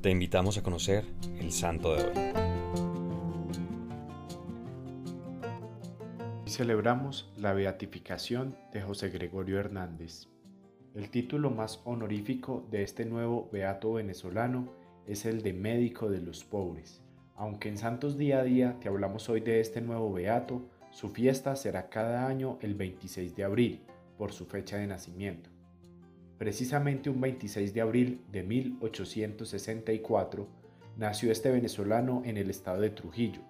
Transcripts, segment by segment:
Te invitamos a conocer el santo de hoy. Celebramos la beatificación de José Gregorio Hernández. El título más honorífico de este nuevo beato venezolano es el de médico de los pobres. Aunque en Santos Día a Día te hablamos hoy de este nuevo beato, su fiesta será cada año el 26 de abril, por su fecha de nacimiento. Precisamente un 26 de abril de 1864 nació este venezolano en el estado de Trujillo.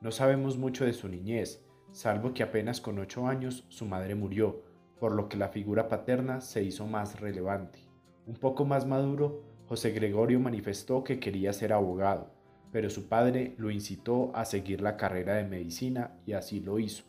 No sabemos mucho de su niñez, salvo que apenas con ocho años su madre murió, por lo que la figura paterna se hizo más relevante. Un poco más maduro, José Gregorio manifestó que quería ser abogado, pero su padre lo incitó a seguir la carrera de medicina y así lo hizo.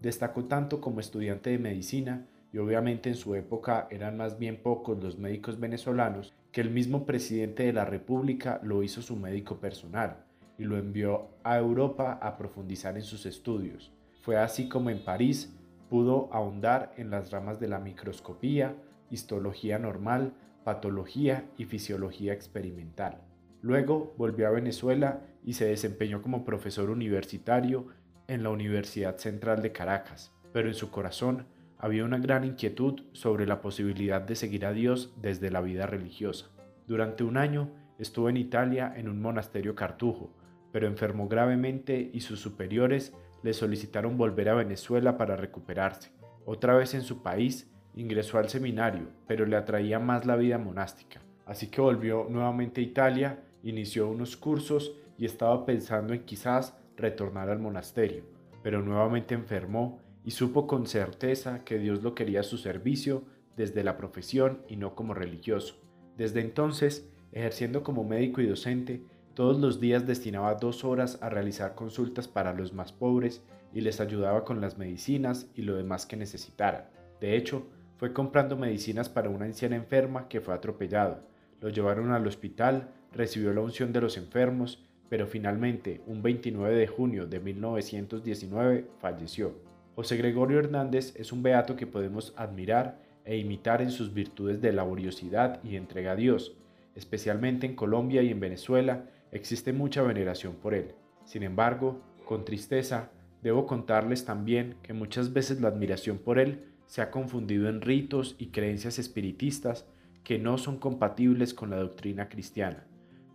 Destacó tanto como estudiante de medicina obviamente en su época eran más bien pocos los médicos venezolanos, que el mismo presidente de la República lo hizo su médico personal y lo envió a Europa a profundizar en sus estudios. Fue así como en París pudo ahondar en las ramas de la microscopía, histología normal, patología y fisiología experimental. Luego volvió a Venezuela y se desempeñó como profesor universitario en la Universidad Central de Caracas, pero en su corazón había una gran inquietud sobre la posibilidad de seguir a Dios desde la vida religiosa. Durante un año estuvo en Italia en un monasterio cartujo, pero enfermó gravemente y sus superiores le solicitaron volver a Venezuela para recuperarse. Otra vez en su país, ingresó al seminario, pero le atraía más la vida monástica. Así que volvió nuevamente a Italia, inició unos cursos y estaba pensando en quizás retornar al monasterio, pero nuevamente enfermó y supo con certeza que Dios lo quería a su servicio desde la profesión y no como religioso. Desde entonces, ejerciendo como médico y docente, todos los días destinaba dos horas a realizar consultas para los más pobres y les ayudaba con las medicinas y lo demás que necesitaran. De hecho, fue comprando medicinas para una anciana enferma que fue atropellado. Lo llevaron al hospital, recibió la unción de los enfermos, pero finalmente, un 29 de junio de 1919, falleció. José Gregorio Hernández es un beato que podemos admirar e imitar en sus virtudes de laboriosidad y entrega a Dios. Especialmente en Colombia y en Venezuela existe mucha veneración por él. Sin embargo, con tristeza, debo contarles también que muchas veces la admiración por él se ha confundido en ritos y creencias espiritistas que no son compatibles con la doctrina cristiana.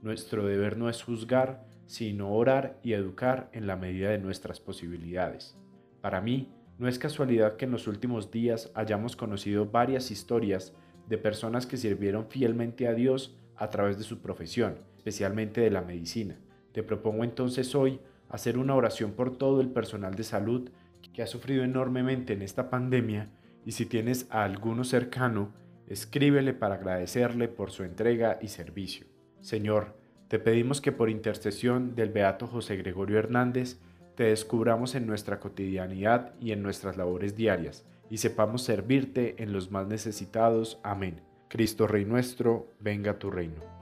Nuestro deber no es juzgar, sino orar y educar en la medida de nuestras posibilidades. Para mí, no es casualidad que en los últimos días hayamos conocido varias historias de personas que sirvieron fielmente a Dios a través de su profesión, especialmente de la medicina. Te propongo entonces hoy hacer una oración por todo el personal de salud que ha sufrido enormemente en esta pandemia y si tienes a alguno cercano, escríbele para agradecerle por su entrega y servicio. Señor, te pedimos que por intercesión del Beato José Gregorio Hernández, te descubramos en nuestra cotidianidad y en nuestras labores diarias, y sepamos servirte en los más necesitados. Amén. Cristo Rey nuestro, venga tu reino.